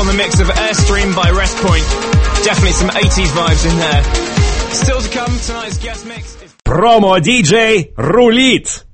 on the mix of Airstream by Rest Point. Definitely some 80s vibes in there. Still to come, tonight's guest mix is... Промо-диджей рулит!